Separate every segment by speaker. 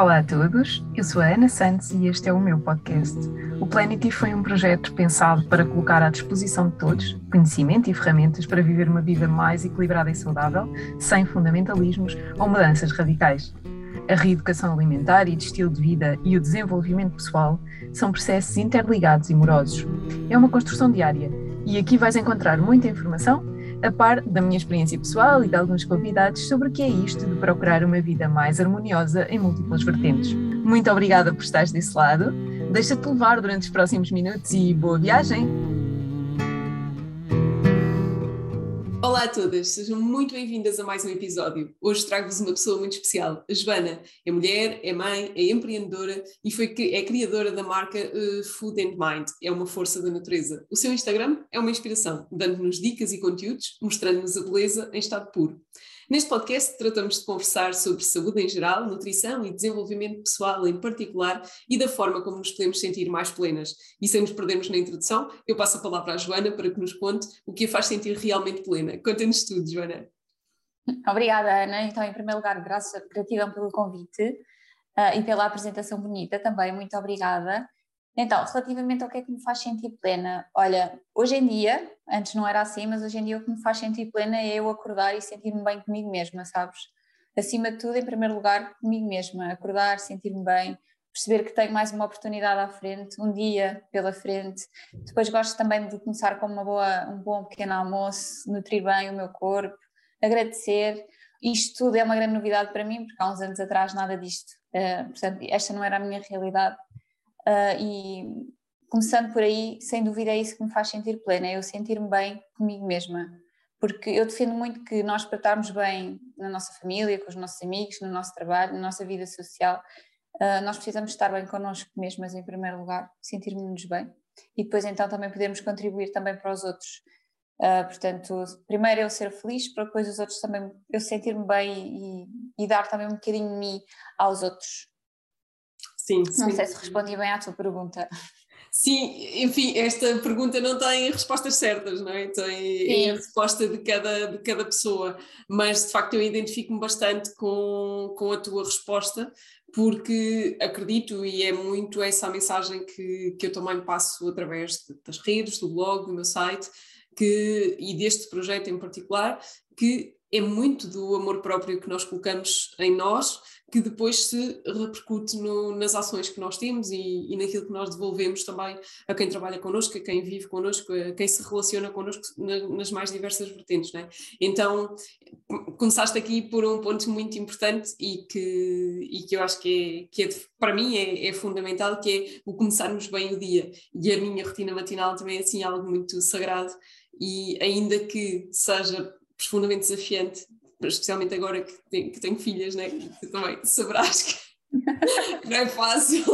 Speaker 1: Olá a todos, eu sou a Ana Santos e este é o meu podcast. O Planety foi um projeto pensado para colocar à disposição de todos conhecimento e ferramentas para viver uma vida mais equilibrada e saudável, sem fundamentalismos ou mudanças radicais. A reeducação alimentar e de estilo de vida e o desenvolvimento pessoal são processos interligados e morosos. É uma construção diária e aqui vais encontrar muita informação a par da minha experiência pessoal e de alguns convidados sobre o que é isto de procurar uma vida mais harmoniosa em múltiplas vertentes. Muito obrigada por estares desse lado. Deixa-te levar durante os próximos minutos e boa viagem!
Speaker 2: Olá a todas, sejam muito bem-vindas a mais um episódio. Hoje trago-vos uma pessoa muito especial. A Joana é mulher, é mãe, é empreendedora e foi, é criadora da marca uh, Food and Mind. É uma força da natureza. O seu Instagram é uma inspiração, dando-nos dicas e conteúdos, mostrando-nos a beleza em estado puro. Neste podcast tratamos de conversar sobre saúde em geral, nutrição e desenvolvimento pessoal em particular e da forma como nos podemos sentir mais plenas. E sem nos perdermos na introdução, eu passo a palavra à Joana para que nos conte o que a faz sentir realmente plena. Conta-nos tudo, Joana.
Speaker 3: Obrigada, Ana. Então, em primeiro lugar, graças, gratidão pelo convite uh, e pela apresentação bonita também. Muito obrigada. Então, relativamente ao que é que me faz sentir plena, olha, hoje em dia, antes não era assim, mas hoje em dia o que me faz sentir plena é eu acordar e sentir-me bem comigo mesma, sabes? Acima de tudo, em primeiro lugar, comigo mesma, acordar, sentir-me bem, perceber que tenho mais uma oportunidade à frente, um dia pela frente. Depois gosto também de começar com uma boa, um bom pequeno almoço, nutrir bem o meu corpo, agradecer. Isto tudo é uma grande novidade para mim, porque há uns anos atrás nada disto. Uh, portanto, esta não era a minha realidade Uh, e começando por aí, sem dúvida é isso que me faz sentir plena, é eu sentir-me bem comigo mesma. Porque eu defendo muito que nós, para estarmos bem na nossa família, com os nossos amigos, no nosso trabalho, na nossa vida social, uh, nós precisamos estar bem connosco mesmas em primeiro lugar, sentirmos-nos bem. E depois então também podemos contribuir também para os outros. Uh, portanto, primeiro eu ser feliz, para depois os outros também, eu sentir-me bem e, e, dar também um bocadinho de mim aos outros. Sim, sim. Não sei se respondi bem à tua pergunta.
Speaker 2: Sim, enfim, esta pergunta não tem respostas certas, não é? Tem a resposta de cada, de cada pessoa, mas de facto eu identifico-me bastante com, com a tua resposta, porque acredito e é muito essa a mensagem que, que eu também passo através das redes, do blog, do meu site, que, e deste projeto em particular, que é muito do amor próprio que nós colocamos em nós que depois se repercute no, nas ações que nós temos e, e, naquilo que nós devolvemos também a quem trabalha connosco, a quem vive connosco, a quem se relaciona connosco na, nas mais diversas vertentes. Né? Então, começaste aqui por um ponto muito importante e que, e que eu acho que, é, que é, para mim é, é, fundamental, que é o começarmos bem o dia. E a minha rotina matinal também é assim algo muito sagrado e ainda que seja profundamente desafiante especialmente agora que tenho, que tenho filhas, né? que também saberás que não é fácil,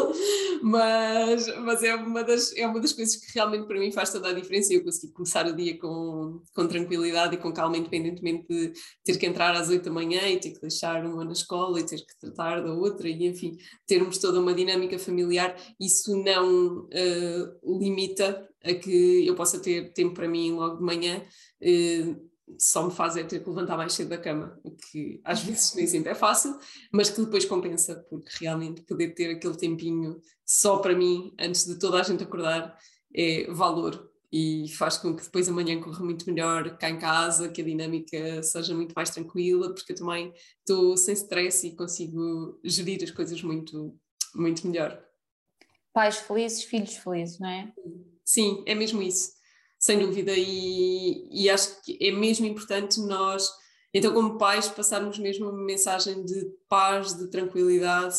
Speaker 2: mas, mas é, uma das, é uma das coisas que realmente para mim faz toda a diferença. Eu consegui começar o dia com, com tranquilidade e com calma, independentemente de ter que entrar às 8 da manhã e ter que deixar uma na escola e ter que tratar da outra, e enfim, termos toda uma dinâmica familiar. Isso não uh, limita a que eu possa ter tempo para mim logo de manhã. Uh, só me faz é ter que levantar mais cedo da cama, o que às vezes nem sempre é fácil, mas que depois compensa, porque realmente poder ter aquele tempinho só para mim, antes de toda a gente acordar, é valor e faz com que depois amanhã corra muito melhor cá em casa, que a dinâmica seja muito mais tranquila, porque eu também estou sem stress e consigo gerir as coisas muito, muito melhor.
Speaker 3: Pais felizes, filhos felizes, não é?
Speaker 2: Sim, é mesmo isso sem dúvida, e, e acho que é mesmo importante nós, então, como pais, passarmos mesmo uma mensagem de paz, de tranquilidade,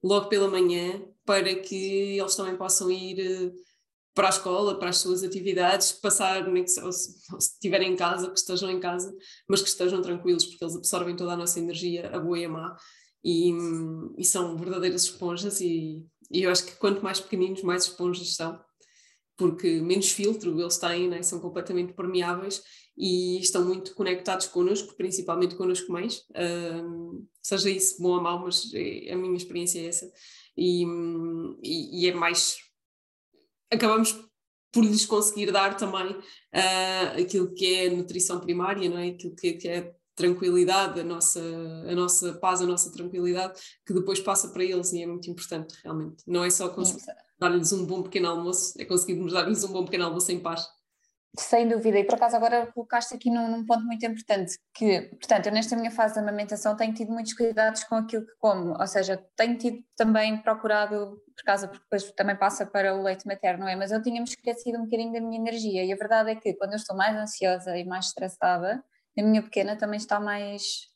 Speaker 2: logo pela manhã, para que eles também possam ir eh, para a escola, para as suas atividades, passar, ou se, ou se estiverem em casa, que estejam em casa, mas que estejam tranquilos, porque eles absorvem toda a nossa energia, a boa e a má, e, e são verdadeiras esponjas, e, e eu acho que quanto mais pequeninos, mais esponjas são porque menos filtro eles têm, né? são completamente permeáveis e estão muito conectados connosco, principalmente connosco mães, uh, seja isso bom ou mau, mas é, a minha experiência é essa, e, e, e, é mais, acabamos por lhes conseguir dar também uh, aquilo que é nutrição primária, não é? aquilo que, que é tranquilidade, a nossa, a nossa paz, a nossa tranquilidade, que depois passa para eles e é muito importante, realmente. Não é só conseguir dar-lhes um bom pequeno almoço, é conseguirmos dar-lhes um bom pequeno almoço em paz.
Speaker 3: Sem dúvida, e por acaso agora colocaste aqui num, num, ponto muito importante, que, portanto, eu nesta minha fase de amamentação tenho tido muitos cuidados com aquilo que como, ou seja, tenho tido também procurado, por causa, porque depois também passa para o leite materno, é? Mas eu tinha-me esquecido um bocadinho da minha energia, e a verdade é que quando eu estou mais ansiosa e mais estressada, a minha pequena também está mais,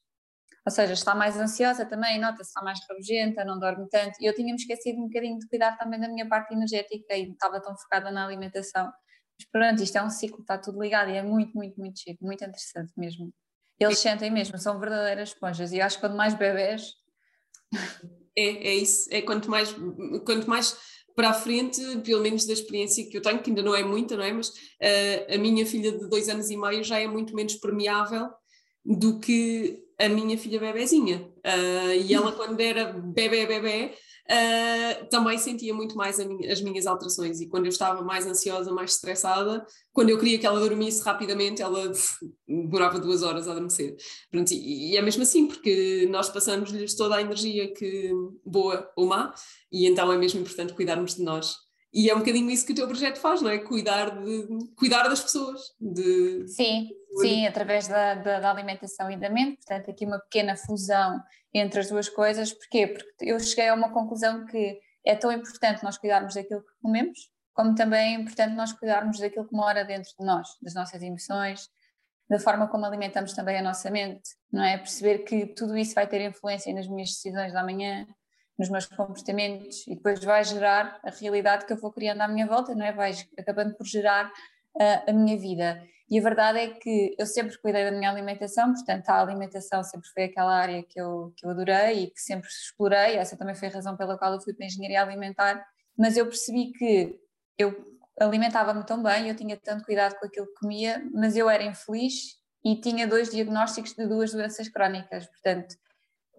Speaker 3: ou seja, está mais ansiosa também, nota-se, está mais rabugenta, não dorme tanto, e eu tinha-me esquecido um bocadinho de cuidar também da minha parte energética e estava tão focada na alimentação mas pronto, isto é um ciclo, está tudo ligado e é muito, muito, muito chique, muito interessante mesmo. Eles sentem mesmo, são verdadeiras esponjas e acho que quanto mais bebés.
Speaker 2: É, é isso, é quanto mais, quanto mais para a frente, pelo menos da experiência que eu tenho, que ainda não é muita, não é? Mas uh, a minha filha de dois anos e meio já é muito menos permeável do que a minha filha bebezinha. Uh, e ela, quando era bebê, bebê, uh, também sentia muito mais minha, as minhas alterações. E quando eu estava mais ansiosa, mais estressada, quando eu queria que ela dormisse rapidamente, ela demorava duas horas a adormecer. Pronto, e, e, é mesmo assim, porque nós passamos-lhes toda a energia que boa ou má, e então é mesmo importante cuidarmos de nós. E é um bocadinho isso que o teu projeto faz, não é? Cuidar, de, cuidar das pessoas. De...
Speaker 3: Sim, sim, através da, da, da, alimentação e da mente. Portanto, aqui uma pequena fusão entre as duas coisas. Porquê? Porque eu cheguei a uma conclusão que é tão importante nós cuidarmos daquilo que comemos, como também é importante nós cuidarmos daquilo que mora dentro de nós, das nossas emoções, da forma como alimentamos também a nossa mente, não é? Perceber que tudo isso vai ter influência nas minhas decisões da manhã, nos meus comportamentos e depois vai gerar a realidade que eu vou criando à minha volta, não é? Vai acabando por gerar uh, a minha vida. E a verdade é que eu sempre cuidei da minha alimentação, portanto, a alimentação sempre foi aquela área que eu, que eu adorei e que sempre explorei. Essa também foi a razão pela qual eu fui para a engenharia alimentar. Mas eu percebi que eu alimentava-me tão bem, eu tinha tanto cuidado com aquilo que comia, mas eu era infeliz e tinha dois diagnósticos de duas doenças crónicas. Portanto,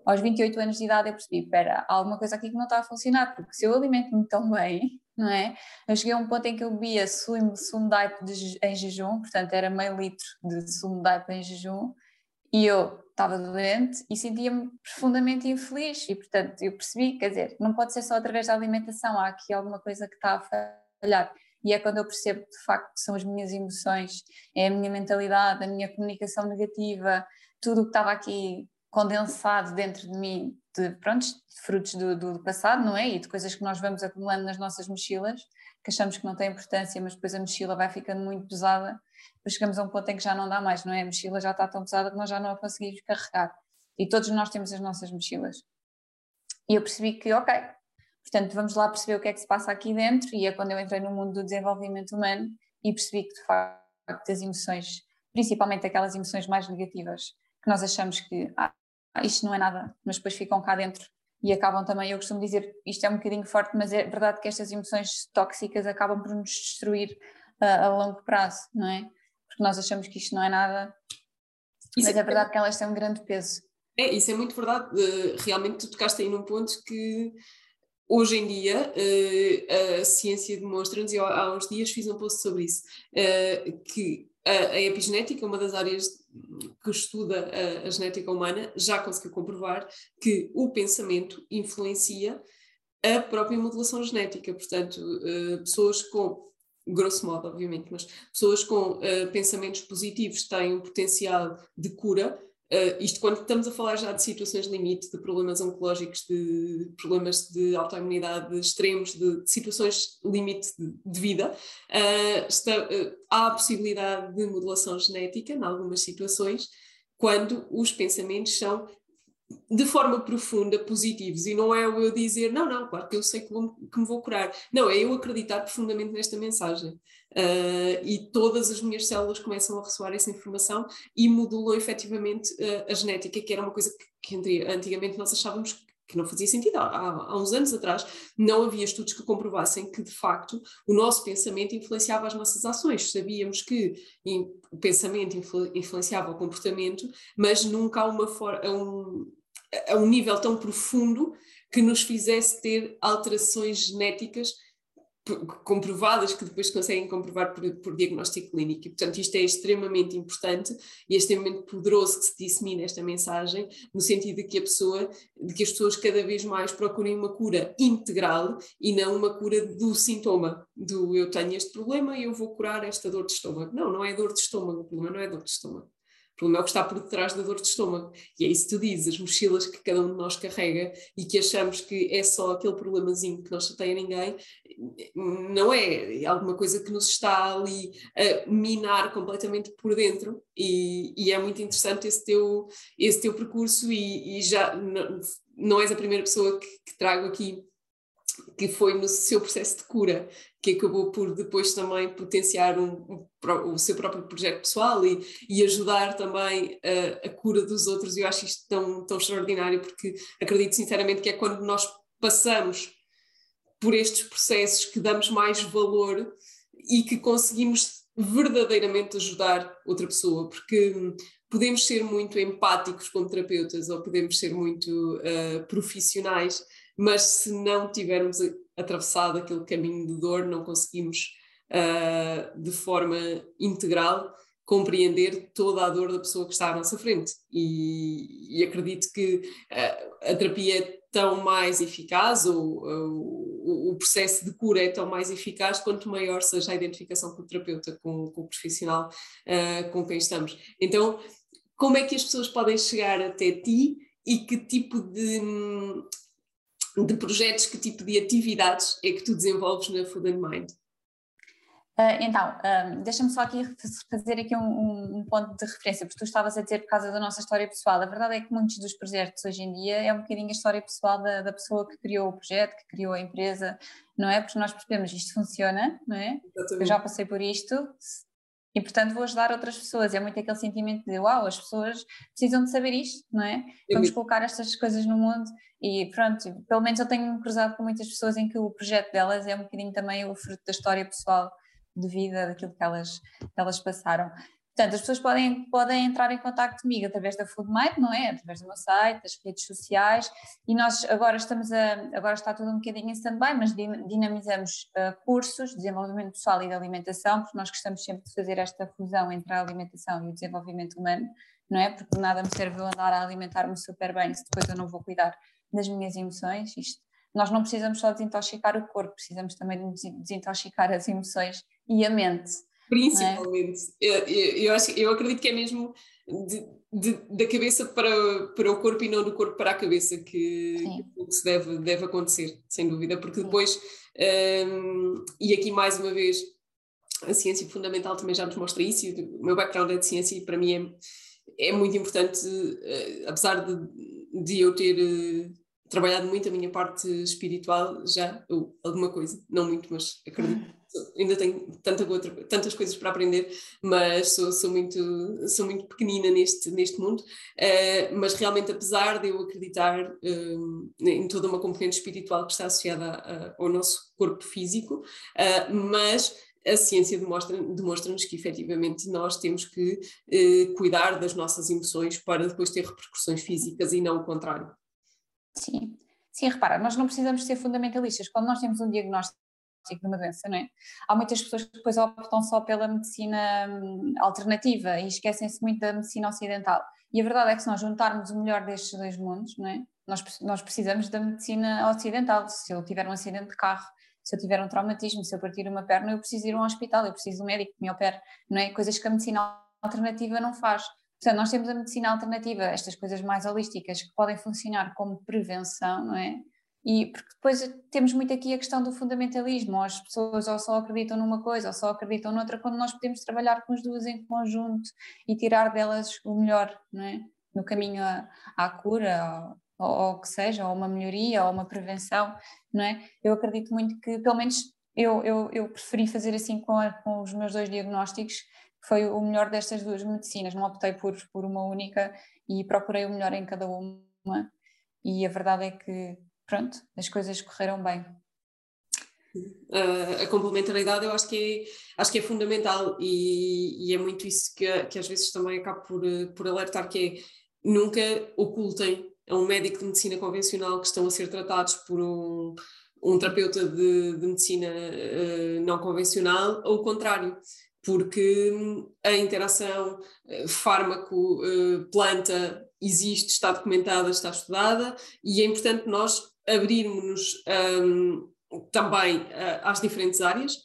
Speaker 3: aos 28 anos de idade eu percebi, espera, há alguma coisa aqui que não está a funcionar, porque se eu alimento-me tão bem, não é? Eu cheguei a um ponto em que eu bebia sumo, sumo de aipo em jejum, portanto era meio litro de sumo de aipo em jejum, e eu estava doente e sentia-me profundamente infeliz, e portanto eu percebi, quer dizer, não pode ser só através da alimentação, há aqui alguma coisa que está a falhar. E é quando eu percebo que de facto são as minhas emoções, é a minha mentalidade, a minha comunicação negativa, tudo o que estava aqui condensado dentro de mim de, pronto, de frutos do, do, passado, não é? E de coisas que nós vamos acumulando nas nossas mochilas, que achamos que não tem importância, mas depois a mochila vai ficando muito pesada, depois chegamos a um ponto em que já não dá mais, não é? A mochila já está tão pesada que nós já não a conseguimos carregar. E todos nós temos as nossas mochilas. E eu percebi que, ok, portanto, vamos lá perceber o que é que se passa aqui dentro, e é quando eu entrei no mundo do desenvolvimento humano e percebi que, de facto, as emoções, principalmente aquelas emoções mais negativas, que nós achamos que, ah, isto não é nada, mas depois ficam cá dentro e acabam também, eu costumo dizer, isto é um bocadinho forte, mas é verdade que estas emoções tóxicas acabam por nos destruir uh, a longo prazo, não é? Porque nós achamos que isto não é nada, isso mas é, é verdade que elas têm um grande peso.
Speaker 2: É, isso é muito verdade. Uh, realmente tu tocaste aí num ponto que hoje em dia uh, a ciência demonstra-nos, e há uns dias fiz um post sobre isso, uh, que a, a epigenética, uma das áreas que estuda a, a, genética humana já conseguiu comprovar que o pensamento influencia a própria modulação genética. Portanto, uh, pessoas com, grosso modo, obviamente, mas pessoas com uh, pensamentos positivos têm um potencial de cura Uh, isto quando estamos a falar já de situações limite, de problemas oncológicos, de problemas de autoimunidade extremos, de, de situações limite de, de vida, uh, está, uh, há a possibilidade de modulação genética em algumas situações, quando os pensamentos são de forma profunda positivos e não é eu dizer não, não, claro que eu sei que, vou, que me vou curar. Não, é eu acreditar profundamente nesta mensagem. Uh, e todas as minhas células começam a ressoar essa informação e modulam efetivamente uh, a genética, que era uma coisa que, que antigamente nós achávamos que não fazia sentido. Há, há, uns anos atrás não havia estudos que comprovassem que, de facto, o nosso pensamento influenciava as nossas ações. Sabíamos que o pensamento influ, influenciava o comportamento, mas nunca a, uma for, a, um, a um nível tão profundo que nos fizesse ter alterações genéticas comprovadas que depois conseguem comprovar por, por, diagnóstico clínico. E, portanto, isto é extremamente importante e é extremamente poderoso que se dissemine esta mensagem, no sentido de que a pessoa, de que as pessoas cada vez mais procurem uma cura integral e não uma cura do sintoma, do eu tenho este problema e eu vou curar esta dor de estômago. Não, não é dor de estômago, o problema não é dor de estômago. Problema é o que está por detrás da dor de estômago. E é isso que tu dizes, as mochilas que cada um de nós carrega e que achamos que é só aquele problemazinho que não chateia ninguém, não é. É alguma coisa que nos está ali a minar completamente por dentro. E, e é muito interessante esse teu, esse teu percurso, e, e já não, não és a primeira pessoa que, que trago aqui que foi no seu processo de cura, que acabou por depois também potenciar um, um, o seu próprio projeto pessoal e, e ajudar também a, a, cura dos outros. E eu acho isto tão, tão extraordinário, porque acredito sinceramente que é quando nós passamos por estes processos que damos mais valor e que conseguimos verdadeiramente ajudar outra pessoa, porque podemos ser muito empáticos como terapeutas ou podemos ser muito uh, profissionais, mas se não tivermos atravessado aquele caminho de dor, não conseguimos uh, de forma integral compreender toda a dor da pessoa que está à nossa frente. E, e acredito que uh, a terapia é tão mais eficaz, ou, o processo de cura é tão mais eficaz quanto maior seja a identificação com o terapeuta, com, com o profissional uh, com quem estamos. Então, como é que as pessoas podem chegar até ti e que tipo de de projetos, que tipo de atividades é que tu desenvolves na Food and Mind?
Speaker 3: Uh, então, um, deixa-me só aqui fazer aqui um, um, ponto de referência, porque tu estavas a dizer por causa da nossa história pessoal. A verdade é que muitos dos projetos hoje em dia é um bocadinho a história pessoal da, da pessoa que criou o projeto, que criou a empresa, não é? Porque nós percebemos isto funciona, não é? Eu já passei por isto, e portanto vou ajudar outras pessoas. É muito aquele sentimento de uau, as pessoas precisam de saber isto, não é? Vamos colocar estas coisas no mundo e pronto, pelo menos eu tenho cruzado com muitas pessoas em que o projeto delas é um bocadinho também o fruto da história pessoal de vida, daquilo que elas, que elas passaram. Portanto, as pessoas podem, podem entrar em contato comigo através da FoodMate, não é? Através do meu site, das redes sociais, e nós agora estamos a, agora está tudo um bocadinho em stand-by, mas dinamizamos uh, cursos de desenvolvimento pessoal e de alimentação, porque nós gostamos sempre de fazer esta fusão entre a alimentação e o desenvolvimento humano, não é? Porque nada me serve eu andar a alimentar-me super bem se depois eu não vou cuidar das minhas emoções. Isto, nós não precisamos só desintoxicar o corpo, precisamos também de desintoxicar as emoções e a mente.
Speaker 2: Principalmente. É? Eu, eu, acho, eu acredito que é mesmo de, de, da cabeça para, para o corpo e não do corpo para a cabeça que, que se deve, deve acontecer, sem dúvida, porque depois, um, e aqui mais uma vez, a ciência fundamental também já nos mostra isso, e o meu background é de ciência e para mim é, é muito importante, uh, apesar de, de eu ter uh, trabalhado muito a minha parte espiritual já, ou alguma coisa, não muito, mas acredito ainda tenho tanta outra, tantas coisas para aprender, mas sou, sou, muito, sou muito pequenina neste, neste mundo. Uh, mas realmente, apesar de eu acreditar uh, em toda uma componente espiritual que está associada a, a, ao nosso corpo físico, uh, mas a ciência demonstra-nos demonstra que efetivamente nós temos que cuidar das nossas emoções para depois ter repercussões físicas e não o contrário.
Speaker 3: Sim. Sim, repara, nós não precisamos ser fundamentalistas. Quando nós temos um diagnóstico de uma doença, não é? Há muitas pessoas que depois optam só pela medicina hum, alternativa e esquecem-se muito da medicina ocidental. E a verdade é que se nós juntarmos o melhor destes dois mundos, não é? Nós, nós precisamos da medicina ocidental. Se eu tiver um acidente de carro, se eu tiver um traumatismo, se eu partir uma perna, eu preciso ir a um hospital, eu preciso de um médico que me opere, não é? Coisas que a medicina alternativa não faz. Portanto, nós temos a medicina alternativa, estas coisas mais holísticas que podem funcionar como prevenção, não é? E porque depois temos muito aqui a questão do fundamentalismo, as pessoas ou só acreditam numa coisa ou só acreditam noutra, quando nós podemos trabalhar com as duas em conjunto e tirar delas o melhor, não é? No caminho à, à cura, ou, o que seja, ou uma melhoria, ou uma prevenção, não é? Eu acredito muito que, pelo menos, eu, eu, eu preferi fazer assim com, a, com os meus dois diagnósticos, foi o melhor destas duas medicinas, não optei por, por uma única e procurei o melhor em cada uma. E a verdade é que pronto, as coisas correram bem.
Speaker 2: Uh, a complementaridade eu acho que é, acho que é fundamental e, e é muito isso que, que às vezes também acabo por, por alertar que é nunca ocultem a um médico de medicina convencional que estão a ser tratados por um, um terapeuta de, de medicina uh, não convencional ou o contrário, porque a interação fármaco-planta existe, está documentada, está estudada e é importante nós abrirmos-nos um, também uh, às diferentes áreas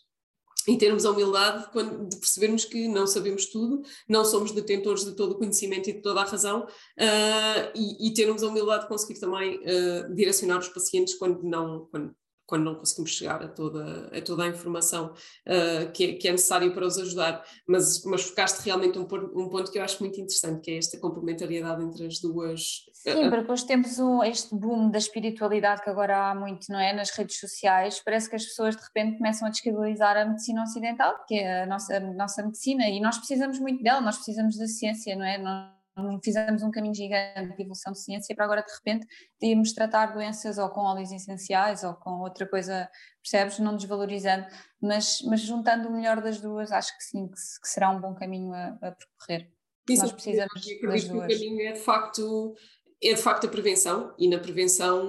Speaker 2: e termos a humildade de percebermos que não sabemos tudo, não somos detentores de todo o conhecimento e de toda a razão, uh, e, e, termos a humildade de conseguir também uh, direcionar os pacientes quando não, quando, quando não conseguimos chegar a toda, a toda a informação uh, que, é, que, é, necessária para os ajudar. Mas, mas focaste realmente um, um ponto que eu acho muito interessante, que é esta complementariedade entre as duas.
Speaker 3: Sim, porque hoje temos um, este boom da espiritualidade que agora há muito, não é? Nas redes sociais, parece que as pessoas de repente começam a descredibilizar a medicina ocidental, que é a nossa, a nossa medicina, e nós precisamos muito dela, nós precisamos da ciência, não é? Nós, fizemos um caminho gigante de evolução de ciência para agora de repente irmos tratar doenças ou com óleos essenciais ou com outra coisa, percebes? Não desvalorizando, mas, mas juntando o melhor das duas, acho que sim, que, que será um bom caminho a, a percorrer.
Speaker 2: Isso, Nós precisamos das duas. Que o caminho é de facto é de facto a prevenção e na prevenção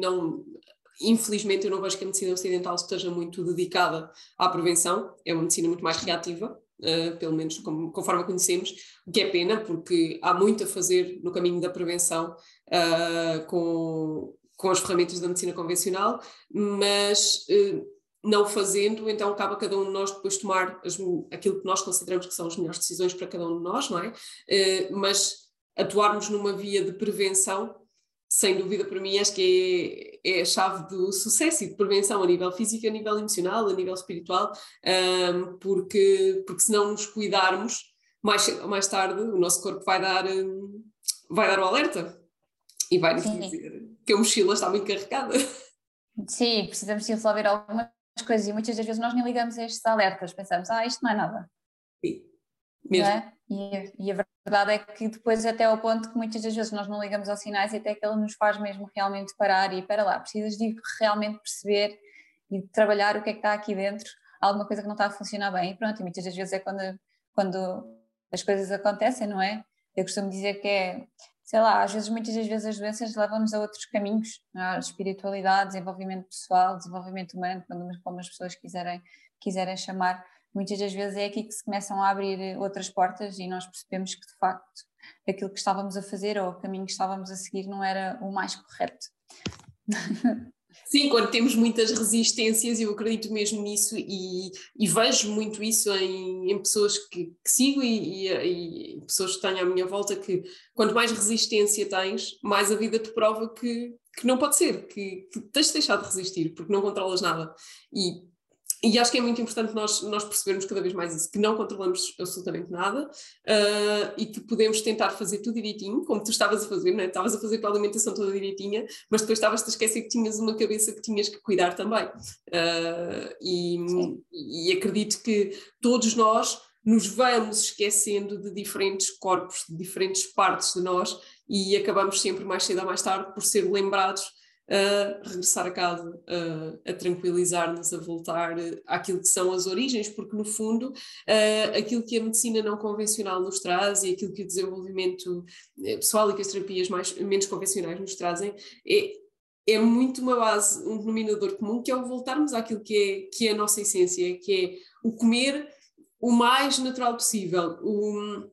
Speaker 2: não infelizmente eu não vejo que a medicina ocidental esteja muito dedicada à prevenção, é uma medicina muito mais reativa, uh, pelo menos como, conforme a conhecemos, o que é pena, porque há muito a fazer no caminho da prevenção uh, com, com as ferramentas da medicina convencional, mas uh, não fazendo, então acaba cada um de nós depois tomar as, aquilo que nós consideramos que são as melhores decisões para cada um de nós, não é? mas atuarmos numa via de prevenção sem dúvida para mim acho que é, a chave do sucesso e de prevenção a nível físico, a nível emocional, a nível espiritual, um, porque, porque se não nos cuidarmos, mais mais tarde o nosso corpo vai dar, um, vai dar o alerta e vai nos dizer que a mochila está muito carregada.
Speaker 3: Sim, precisamos de resolver algumas coisas e muitas das vezes nós nem ligamos a estes alertas, pensamos, ah, isto não é nada.
Speaker 2: Sim, mesmo.
Speaker 3: É? E, e, a verdade é que depois até ao ponto que muitas das vezes nós não ligamos aos sinais e até que ele nos faz mesmo realmente parar e para lá, precisas de realmente perceber e trabalhar o que é que está aqui dentro, alguma coisa que não está a funcionar bem e pronto, e muitas das vezes é quando, quando as coisas acontecem, não é? Eu costumo dizer que é, sei lá, às vezes, muitas das vezes as doenças levam-nos a outros caminhos, a espiritualidade, desenvolvimento pessoal, desenvolvimento humano, como as pessoas quiserem, quiserem chamar, muitas das vezes é aqui que se começam a abrir outras portas e nós percebemos que de facto aquilo que estávamos a fazer ou o caminho que estávamos a seguir não era o mais correto.
Speaker 2: Sim, quando temos muitas resistências, eu acredito mesmo nisso e, e vejo muito isso em, em pessoas que, que sigo e, e, e, pessoas que tenho à minha volta que quanto mais resistência tens, mais a vida te prova que, que não pode ser, que, que tens de deixar de resistir, porque não controlas nada. E e acho que é muito importante nós, nós percebermos cada vez mais isso, que não controlamos absolutamente nada uh, e que podemos tentar fazer tudo direitinho, como tu estavas a fazer, não é? Estavas a fazer a alimentação toda direitinha, mas depois estavas a esquecer que tinhas uma cabeça que tinhas que cuidar também. Uh, e, e acredito que todos nós nos vamos esquecendo de diferentes corpos, de diferentes partes de nós e acabamos sempre mais cedo ou mais tarde por ser lembrados a regressar a casa, a, a tranquilizar-nos, a voltar àquilo que são as origens, porque no fundo aquilo que a medicina não convencional nos traz e aquilo que o desenvolvimento eh, pessoal e que as terapias mais, menos convencionais nos trazem é, é muito uma base, um denominador comum, que é o voltarmos àquilo que é, que é a nossa essência, que é o comer o mais natural possível, o,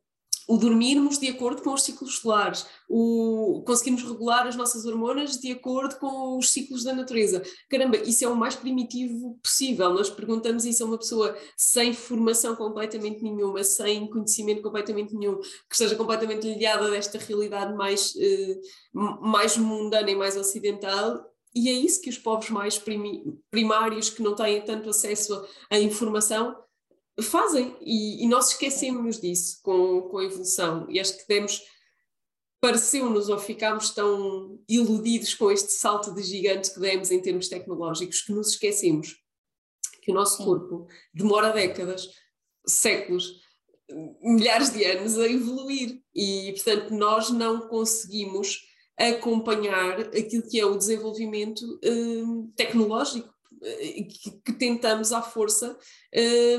Speaker 2: o dormirmos de acordo com os ciclos solares, o conseguirmos regular as nossas hormonas de acordo com os ciclos da natureza. Caramba, isso é o mais primitivo possível. Nós perguntamos isso a uma pessoa sem formação completamente nenhuma, sem conhecimento completamente nenhum, que esteja completamente ligada desta realidade mais, eh, mais mundana e mais ocidental, e é isso que os povos mais primários, que não têm tanto acesso à informação, fazem. E, e nós esquecemos disso com, com a evolução. E acho que demos pareceu-nos ou ficámos tão iludidos com este salto de gigante que demos em termos tecnológicos que nos esquecemos que o nosso corpo demora décadas, séculos, milhares de anos a evoluir. E portanto nós não conseguimos acompanhar aquilo que é o desenvolvimento hum, tecnológico que, que tentamos à força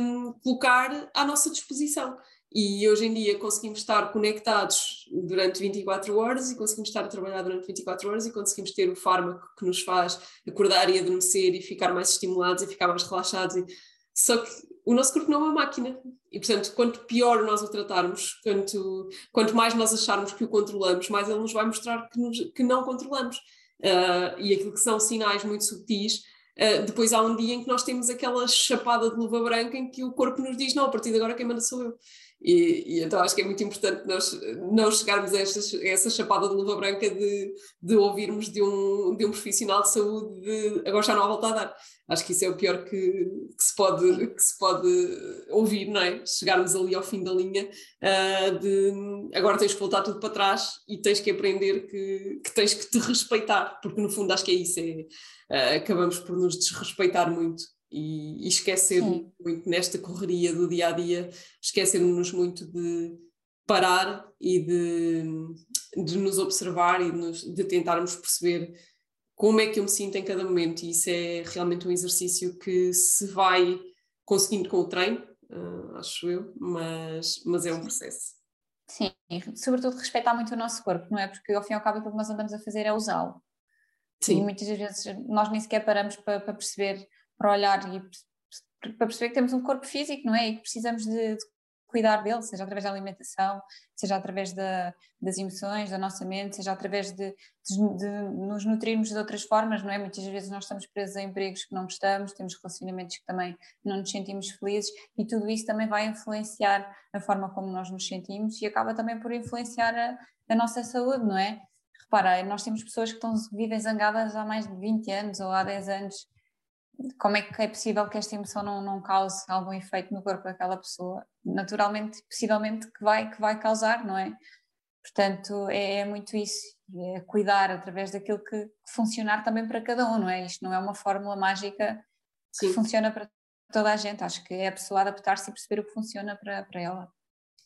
Speaker 2: um, colocar à nossa disposição. E hoje em dia conseguimos estar conectados durante 24 horas e conseguimos estar a trabalhar durante 24 horas e conseguimos ter o fármaco que nos faz acordar e adormecer e ficar mais estimulados e ficar mais relaxados. Só que o nosso corpo não é uma máquina. E, portanto, quanto pior nós o tratarmos, quanto, quanto mais nós acharmos que o controlamos, mais ele nos vai mostrar que, nos, que não controlamos. Uh, e aquilo que são sinais muito subtis Uh, depois há um dia em que nós temos aquela chapada de luva branca em que o corpo nos diz: não, a partir de agora quem manda sou eu. E, e, então acho que é muito importante nós não chegarmos a, estas, a essa chapada de luva branca de, de ouvirmos de um, de um profissional de saúde de agora já não há volta a dar. Acho que isso é o pior que, que, se, pode, que se pode ouvir, não é? Chegarmos ali ao fim da linha uh, de agora tens que voltar tudo para trás e tens que aprender que, que tens que te respeitar, porque no fundo acho que é isso, é, uh, acabamos por nos desrespeitar muito e, esquecer muito nesta correria do dia a dia, esquecermos muito de parar e de, de nos observar e de, nos, de tentarmos perceber como é que eu me sinto em cada momento e isso é realmente um exercício que se vai conseguindo com o treino, uh, acho eu, mas, mas é um processo.
Speaker 3: Sim, sobretudo respeitar muito o nosso corpo, não é? Porque ao fim e ao cabo aquilo que nós andamos a fazer é usá-lo. Sim. E muitas vezes nós nem sequer paramos para, para perceber para olhar e para perceber que temos um corpo físico, não é? E que precisamos de, de cuidar dele, seja através da alimentação, seja através da, das emoções, da nossa mente, seja através de, de, de, nos nutrirmos de outras formas, não é? Muitas vezes nós estamos presos a empregos que não gostamos, temos relacionamentos que também não nos sentimos felizes e tudo isso também vai influenciar a forma como nós nos sentimos e acaba também por influenciar a, a nossa saúde, não é? Repara, nós temos pessoas que estão, vivem zangadas há mais de 20 anos ou há 10 anos como é que é possível que esta emoção não, não cause algum efeito no corpo daquela pessoa? Naturalmente, possivelmente que vai, que vai causar, não é? Portanto, é, é muito isso, é cuidar através daquilo que, que, funcionar também para cada um, não é? Isto não é uma fórmula mágica que Sim. funciona para toda a gente, acho que é a pessoa adaptar-se e perceber o que funciona para, para ela.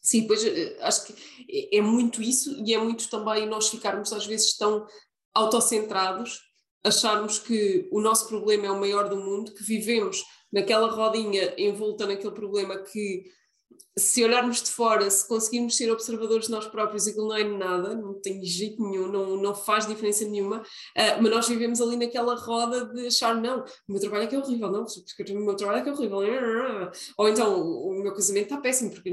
Speaker 2: Sim, pois eh, acho que é, é muito isso e é muito também nós ficarmos às vezes tão autocentrados acharmos que o nosso problema é o maior do mundo, que vivemos naquela rodinha envolta naquele problema que se olharmos de fora, se conseguirmos ser observadores de nós próprios, aquilo não é nada, não tem jeito nenhum, não, não faz diferença nenhuma, uh, mas nós vivemos ali naquela roda de achar, não, o meu trabalho é que é horrível, não, porque o meu trabalho é que é horrível, ou então o meu casamento está péssimo, porque...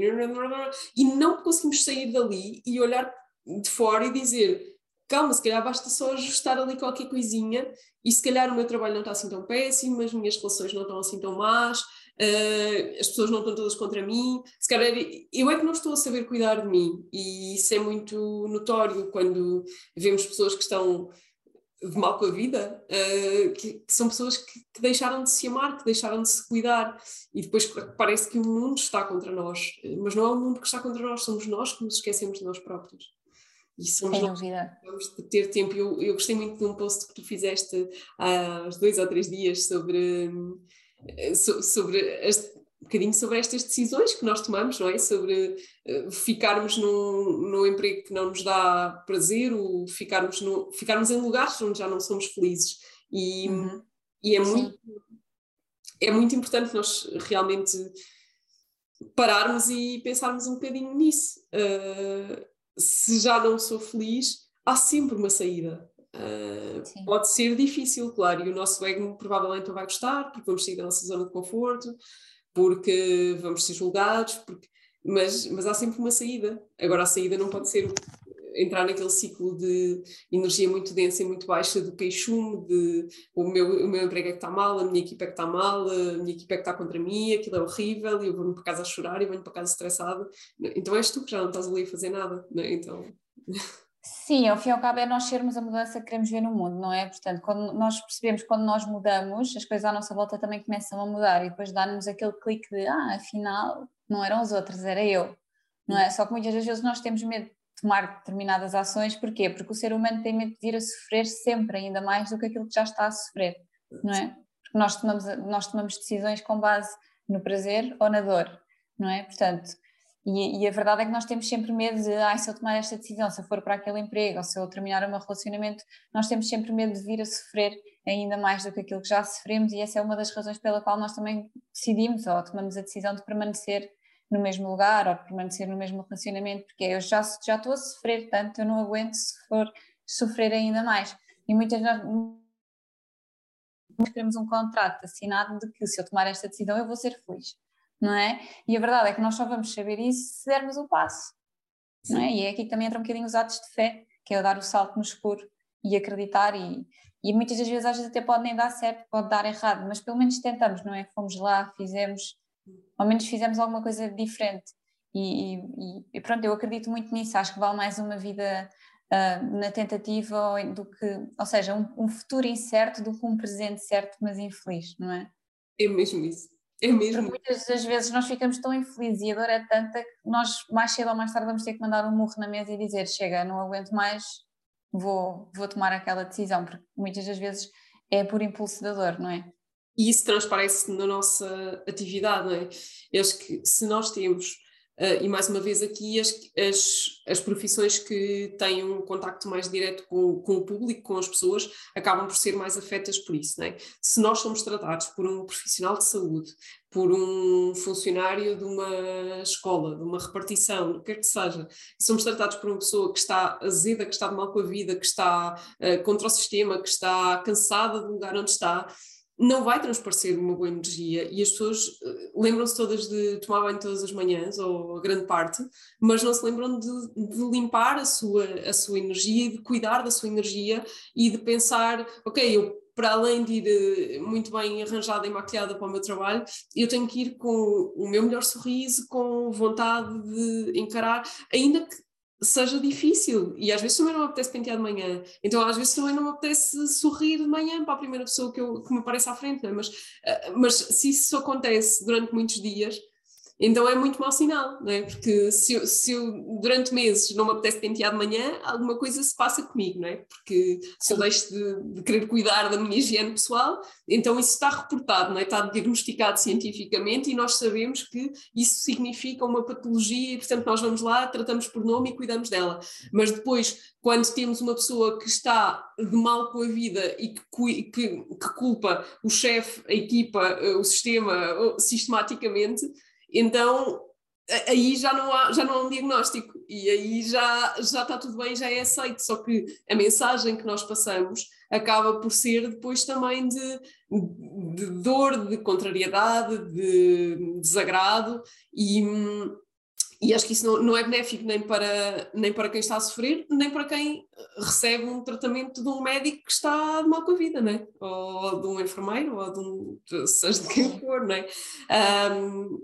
Speaker 2: e não conseguimos sair dali e olhar de fora e dizer calma, se calhar basta só ajustar ali qualquer coisinha e se calhar o meu trabalho não está assim tão péssimo, as minhas relações não estão assim tão más, uh, as pessoas não estão todas contra mim, se calhar eu é que não estou a saber cuidar de mim e isso é muito notório quando vemos pessoas que estão de mal com a vida, uh, que, que, são pessoas que, que, deixaram de se amar, que deixaram de se cuidar e depois parece que o mundo está contra nós, mas não é o mundo que está contra nós, somos nós que nos esquecemos de nós próprios.
Speaker 3: E somos Sem dúvida.
Speaker 2: Vamos ter tempo. Eu, eu gostei muito de um post que tu fizeste há uns dois ou três dias sobre, eh, sobre um bocadinho sobre estas decisões que nós tomamos, não é? Sobre uh, ficarmos num, num emprego que não nos dá prazer ou ficarmos, no, ficarmos em lugares onde já não somos felizes. E, uhum. e é, muito, é muito importante nós realmente pararmos e pensarmos um bocadinho nisso. Uh, se já não sou feliz, há sempre uma saída. Uh, pode ser difícil, claro, e o nosso ego provavelmente não vai gostar, porque vamos sair da nossa zona de conforto, porque vamos ser julgados, porque... mas, mas há sempre uma saída. Agora, a saída não pode ser entrar naquele ciclo de energia muito densa e muito baixa do queixume, de o meu, o meu emprego é que está mal, a minha equipa é que está mal, a minha equipa é que está contra mim, aquilo é horrível, e eu vou-me para casa a chorar e venho para casa estressada. Então és tu que já não estás ali a fazer nada, né? Então.
Speaker 3: Sim, ao fim e ao cabo é nós sermos a mudança que queremos ver no mundo, não é? Portanto, quando nós percebemos quando nós mudamos, as coisas à nossa volta também começam a mudar e depois dá-nos aquele clique de ah, afinal não eram os outros, era eu, não é? Só que muitas vezes nós temos medo tomar determinadas ações, porquê? Porque o ser humano tem medo de vir a sofrer sempre ainda mais do que aquilo que já está a sofrer, não é? Porque nós tomamos, nós tomamos decisões com base no prazer ou na dor, não é? Portanto, e, e, a verdade é que nós temos sempre medo de, ah, se eu tomar esta decisão, se eu for para aquele emprego ou se eu terminar o meu relacionamento, nós temos sempre medo de vir a sofrer ainda mais do que aquilo que já sofremos e essa é uma das razões pela qual nós também decidimos ou tomamos a decisão de permanecer no mesmo lugar ou permanecer no mesmo relacionamento, porque eu já, já estou a sofrer tanto, eu não aguento se for sofrer ainda mais. E muitas vezes nós queremos um contrato assinado de que se eu tomar esta decisão eu vou ser feliz, não é? E a verdade é que nós só vamos saber isso se dermos o passo, não é? E é aqui que também entra um bocadinho os atos de fé, que é dar o salto no escuro e acreditar e, e muitas das vezes às vezes até pode nem dar certo, pode dar errado, mas pelo menos tentamos, não é? Fomos lá, fizemos, ao menos fizemos alguma coisa diferente e, e, e pronto, eu acredito muito nisso, acho que vale mais uma vida uh, na tentativa do que, ou seja, um, um, futuro incerto do que um presente certo mas infeliz, não é?
Speaker 2: É mesmo isso. É mesmo.
Speaker 3: Porque muitas das vezes nós ficamos tão infelizes e a dor é tanta que nós mais cedo ou mais tarde vamos ter que mandar um murro na mesa e dizer chega, não aguento mais, vou, vou tomar aquela decisão, porque muitas das vezes é por impulso da dor, não é?
Speaker 2: E isso transparece na nossa atividade, não é? Eu acho que se nós temos Uh, e mais uma vez aqui as, as, as, profissões que têm um contacto mais direto com, com, o público, com as pessoas, acabam por ser mais afetas por isso. É? Se nós somos tratados por um profissional de saúde, por um funcionário de uma escola, de uma repartição, o que quer que seja, somos tratados por uma pessoa que está azeda, que está de mal com a vida, que está uh, contra o sistema, que está cansada do lugar onde está, não vai transparecer uma boa energia e as pessoas eh, lembram-se todas de tomar banho todas as manhãs, ou a grande parte, mas não se lembram de, de, limpar a sua, a sua energia de cuidar da sua energia e de pensar, ok, eu para além de ir eh, muito bem arranjada e maquilhada para o meu trabalho, eu tenho que ir com o meu melhor sorriso, com vontade de encarar, ainda que seja difícil e às vezes também não me apetece pentear de manhã então às vezes também não me apetece sorrir de manhã para a primeira pessoa que, eu, que me aparece à frente é? mas, eh, mas se isso acontece durante muitos dias então é muito mau sinal, não é? Porque se eu, se eu, durante meses não me apetece pentear de manhã, alguma coisa se passa comigo, não é? Porque se eu deixo de, de, querer cuidar da minha higiene pessoal, então isso está reportado, não é? Está diagnosticado cientificamente e nós sabemos que isso significa uma patologia e, portanto, nós vamos lá, tratamos por nome e cuidamos dela. Mas depois, quando temos uma pessoa que está de mal com a vida e que, que, que culpa o chefe, a equipa, eh, o sistema sistematicamente então aí já não há, já não há um diagnóstico e aí já, já está tudo bem, já é aceito, só que a mensagem que nós passamos acaba por ser depois também de, de dor, de contrariedade, de desagrado e, e acho que isso não, é benéfico nem para, nem para quem está a sofrer, nem para quem recebe um tratamento de um médico que está mal com a vida, né? ou de um enfermeiro, ou de um, seja de quem for, né? Um,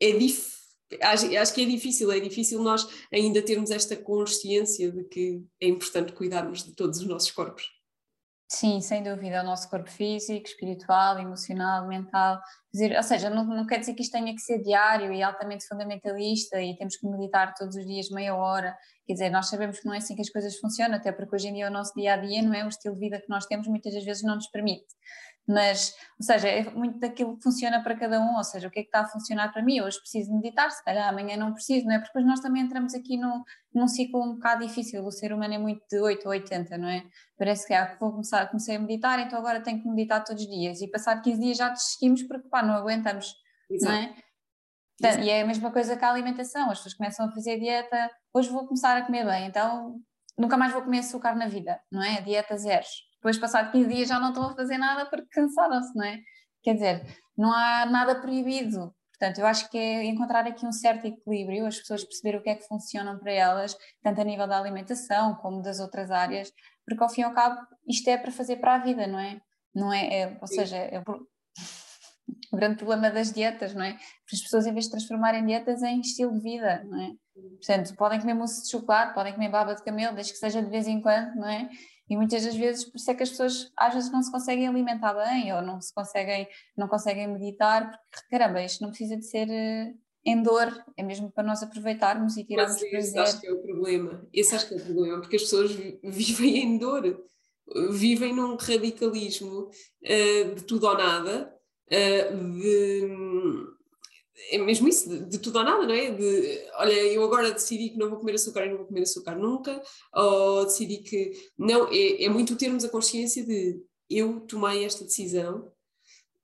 Speaker 2: é difícil. Acho, acho, que é difícil, é difícil nós ainda termos esta consciência de que é importante cuidarmos de todos os nossos corpos.
Speaker 3: Sim, sem dúvida, o nosso corpo físico, espiritual, emocional, mental, dizer, ou seja, não, não quer dizer que isto tenha que ser diário e altamente fundamentalista e temos que meditar todos os dias meia hora, quer dizer, nós sabemos que não é assim que as coisas funcionam, até porque hoje em dia o nosso dia a dia não é o estilo de vida que nós temos, muitas das vezes não nos permite mas, ou seja, é muito daquilo que funciona para cada um, ou seja, o que é que está a funcionar para mim, hoje preciso meditar, se calhar amanhã não preciso, não é? Porque depois nós também entramos aqui num, num ciclo um bocado difícil, o ser humano é muito de 8 ou 80, não é? Parece que ah, vou começar, comecei a meditar, então agora tenho que meditar todos os dias, e passado 15 dias já desistimos porque pá, não aguentamos, Exato. não é? E é a mesma coisa que a alimentação, as pessoas começam a fazer dieta, hoje vou começar a comer bem, então nunca mais vou comer açúcar na vida, não é? Dieta zeros depois, passado 15 dias, já não estão a fazer nada porque cansaram-se, não é? Quer dizer, não há nada proibido. Portanto, eu acho que é encontrar aqui um certo equilíbrio, as pessoas perceberem o que é que funcionam para elas, tanto a nível da alimentação como das outras áreas, porque ao fim e ao cabo isto é para fazer para a vida, não é? Não é, é ou seja, é, o grande problema das dietas, não é? As pessoas, em vez de transformarem dietas em estilo de vida, não é? Portanto, podem comer mousse de chocolate, podem comer baba de camelo, desde que seja de vez em quando, não é? E muitas das vezes, por isso é que as pessoas às vezes não se conseguem alimentar bem ou não se conseguem, não conseguem meditar, porque caramba, isto não precisa de ser uh, em dor, é mesmo para nós aproveitarmos e tirarmos
Speaker 2: Mas esse acho que é o problema, esse acho que é o problema, porque as pessoas vivem em dor, vivem num radicalismo uh, de tudo ou nada, uh, de é mesmo isso, de, de, tudo ou nada, não é? De, olha, eu agora decidi que não vou comer açúcar e não vou comer açúcar nunca, ou decidi que. Não, é, é muito termos a consciência de eu tomei esta decisão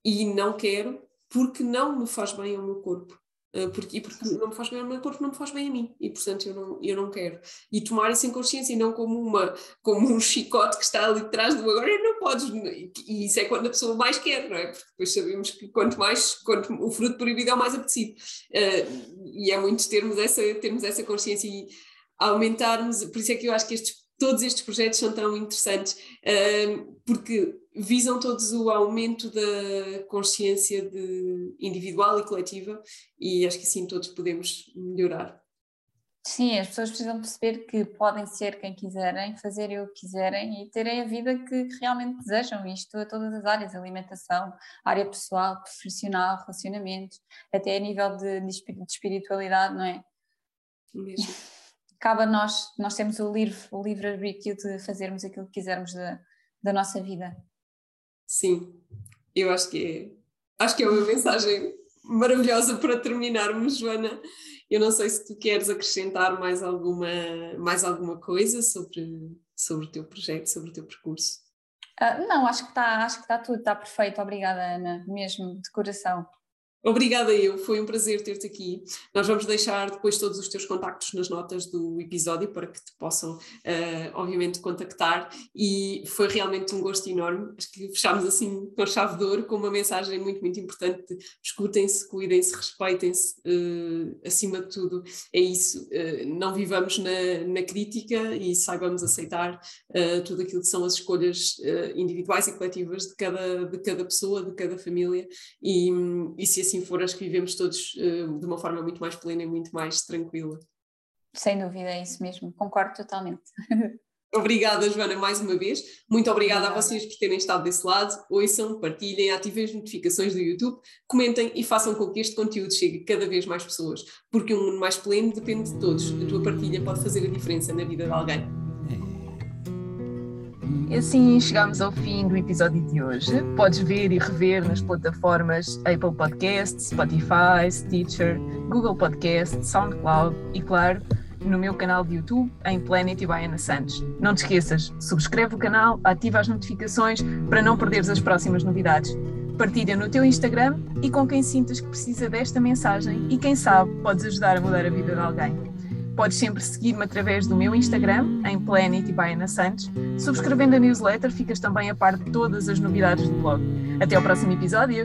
Speaker 2: e não quero porque não me faz bem ao meu corpo. Uh, porque, e porque não me faz bem ao meu corpo, não me faz bem a mim, e portanto eu não, eu não quero. E tomar isso em consciência e não como, uma, como um chicote que está ali atrás do agora, não podes, e isso é quando a pessoa mais quer, não é? Porque depois sabemos que quanto mais, quanto o fruto proibido é o mais apetecido. Uh, e é muito termos essa, termos essa consciência e aumentarmos, por isso é que eu acho que estes, todos estes projetos são tão interessantes, uh, porque visam todos o aumento da consciência de individual e coletiva e acho que assim todos podemos melhorar.
Speaker 3: Sim, as pessoas precisam perceber que podem ser quem quiserem, fazerem o que quiserem e terem a vida que realmente desejam, isto a todas as áreas, alimentação, área pessoal, profissional, relacionamentos, até a nível de, de espiritualidade, não é?
Speaker 2: Mesmo.
Speaker 3: Cabe a nós, nós temos o livre, o livre arbítrio de fazermos aquilo que quisermos da, da nossa vida.
Speaker 2: Sim, eu acho que é, acho que é uma mensagem maravilhosa para terminarmos, Joana. Eu não sei se tu queres acrescentar mais alguma, mais alguma coisa sobre, sobre o teu projeto, sobre o teu percurso.
Speaker 3: Uh, não, acho que está acho que está tudo, está perfeito. Obrigada, Ana, mesmo, de coração.
Speaker 2: Obrigada eu, foi um prazer ter-te aqui. Nós vamos deixar depois todos os teus contactos nas notas do episódio para que te possam, uh, obviamente, contactar e foi realmente um gosto enorme. Acho que fechámos assim com chave de ouro, com uma mensagem muito, muito importante escutem-se, cuidem-se, respeitem-se, uh, acima de tudo, é isso. Uh, não vivamos na, na, crítica e saibamos aceitar tudo aquilo que são as escolhas individuais e coletivas de cada, de cada pessoa, de cada família e, e se assim assim for, acho que vivemos todos uh, de uma forma muito mais plena e muito mais tranquila.
Speaker 3: Sem dúvida, é isso mesmo, concordo totalmente.
Speaker 2: Obrigada, Joana, mais uma vez. Muito obrigada, obrigada, a vocês por terem estado desse lado. Ouçam, partilhem, ativem as notificações do YouTube, comentem e façam com que este conteúdo chegue cada vez mais pessoas, porque um mundo mais pleno depende de todos. A tua partilha pode fazer a diferença na vida de alguém.
Speaker 1: E assim chegamos ao fim do episódio de hoje. Podes ver e rever nas plataformas Apple Podcasts, Spotify, Stitcher, Google Podcasts, SoundCloud e, claro, no meu canal de YouTube em Planet e Santos. Não te esqueças, subscreve o canal, ativa as notificações para não perderes as próximas novidades. Partilha no teu Instagram e com quem sintas que precisa desta mensagem e quem sabe podes ajudar a mudar a vida de alguém. Podes sempre seguir-me através do meu Instagram, em Planet e Baiana Santos. Subscrevendo a newsletter, ficas também a par de todas as novidades do blog. Até ao próximo episódio!